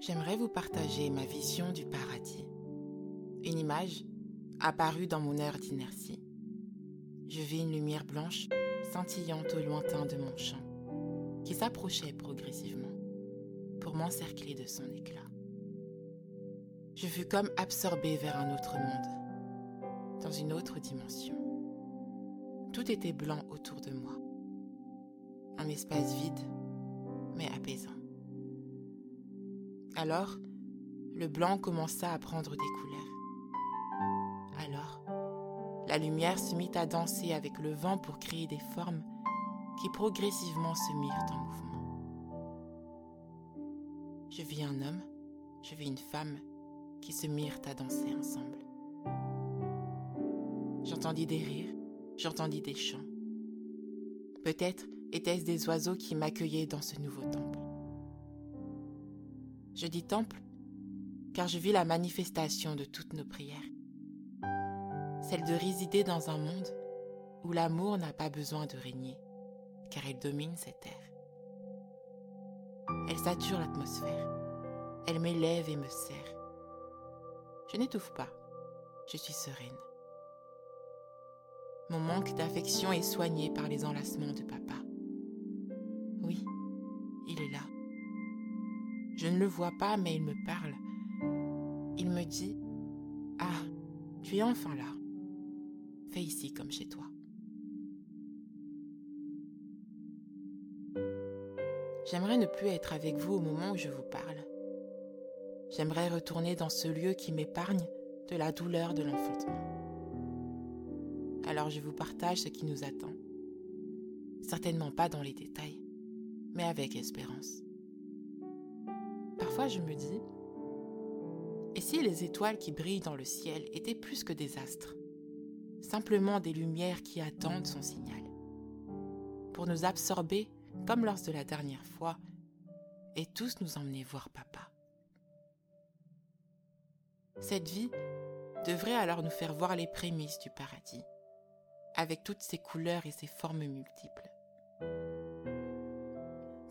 J'aimerais vous partager ma vision du paradis. Une image apparue dans mon air d'inertie. Je vis une lumière blanche scintillante au lointain de mon champ, qui s'approchait progressivement pour m'encercler de son éclat. Je fus comme absorbé vers un autre monde, dans une autre dimension. Tout était blanc autour de moi. Un espace vide, Alors, le blanc commença à prendre des couleurs. Alors, la lumière se mit à danser avec le vent pour créer des formes qui progressivement se mirent en mouvement. Je vis un homme, je vis une femme qui se mirent à danser ensemble. J'entendis des rires, j'entendis des chants. Peut-être étaient-ce des oiseaux qui m'accueillaient dans ce nouveau temple. Je dis temple car je vis la manifestation de toutes nos prières. Celle de résider dans un monde où l'amour n'a pas besoin de régner, car il domine cette terre. Elle sature l'atmosphère, elle m'élève et me serre. Je n'étouffe pas, je suis sereine. Mon manque d'affection est soigné par les enlacements de papa. Oui, il est là. Je ne le vois pas, mais il me parle. Il me dit Ah, tu es enfin là. Fais ici comme chez toi. J'aimerais ne plus être avec vous au moment où je vous parle. J'aimerais retourner dans ce lieu qui m'épargne de la douleur de l'enfantement. Alors je vous partage ce qui nous attend. Certainement pas dans les détails, mais avec espérance. Parfois je me dis, et si les étoiles qui brillent dans le ciel étaient plus que des astres, simplement des lumières qui attendent son signal, pour nous absorber comme lors de la dernière fois, et tous nous emmener voir papa. Cette vie devrait alors nous faire voir les prémices du paradis, avec toutes ses couleurs et ses formes multiples.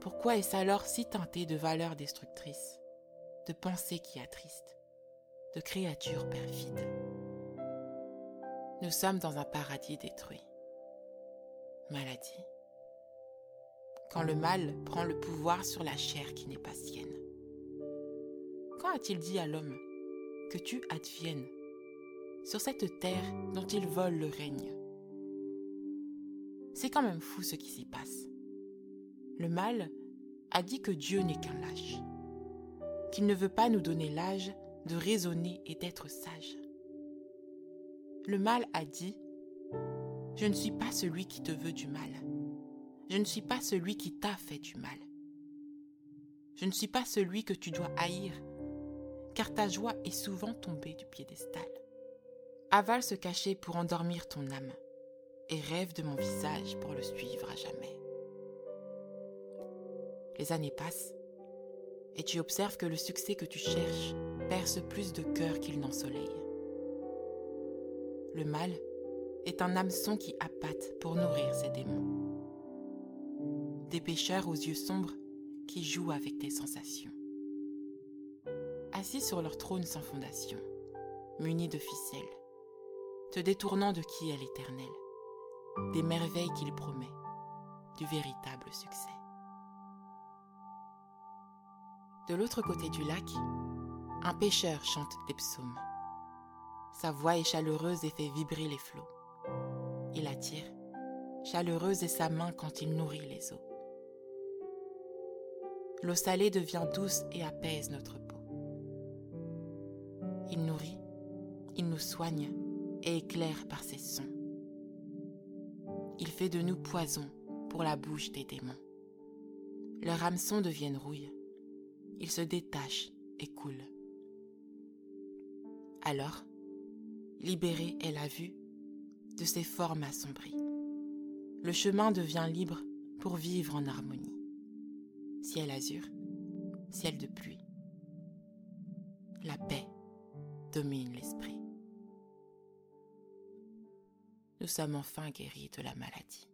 Pourquoi est-ce alors si teinté de valeurs destructrices, de pensées qui attristent, de créatures perfides? Nous sommes dans un paradis détruit. Maladie. Quand le mal prend le pouvoir sur la chair qui n'est pas sienne. Quand a-t-il dit à l'homme que tu adviennes sur cette terre dont il vole le règne? C'est quand même fou ce qui s'y passe. Le mal a dit que Dieu n'est qu'un lâche, qu'il ne veut pas nous donner l'âge de raisonner et d'être sage. Le mal a dit, je ne suis pas celui qui te veut du mal, je ne suis pas celui qui t'a fait du mal, je ne suis pas celui que tu dois haïr, car ta joie est souvent tombée du piédestal. Avale se cacher pour endormir ton âme, et rêve de mon visage pour le suivre à jamais. Les années passent et tu observes que le succès que tu cherches perce plus de cœur qu'il n'ensoleille. Le mal est un hameçon qui appâte pour nourrir ses démons. Des pêcheurs aux yeux sombres qui jouent avec tes sensations. Assis sur leur trône sans fondation, munis de ficelles, te détournant de qui est l'éternel, des merveilles qu'il promet, du véritable succès. De l'autre côté du lac, un pêcheur chante des psaumes. Sa voix est chaleureuse et fait vibrer les flots. Il attire. Chaleureuse est sa main quand il nourrit les eaux. L'eau salée devient douce et apaise notre peau. Il nourrit, il nous soigne et éclaire par ses sons. Il fait de nous poison pour la bouche des démons. Leurs hameçons deviennent rouille il se détache et coule. Alors, libérée est la vue de ses formes assombries. Le chemin devient libre pour vivre en harmonie. Ciel azur, ciel de pluie. La paix domine l'esprit. Nous sommes enfin guéris de la maladie.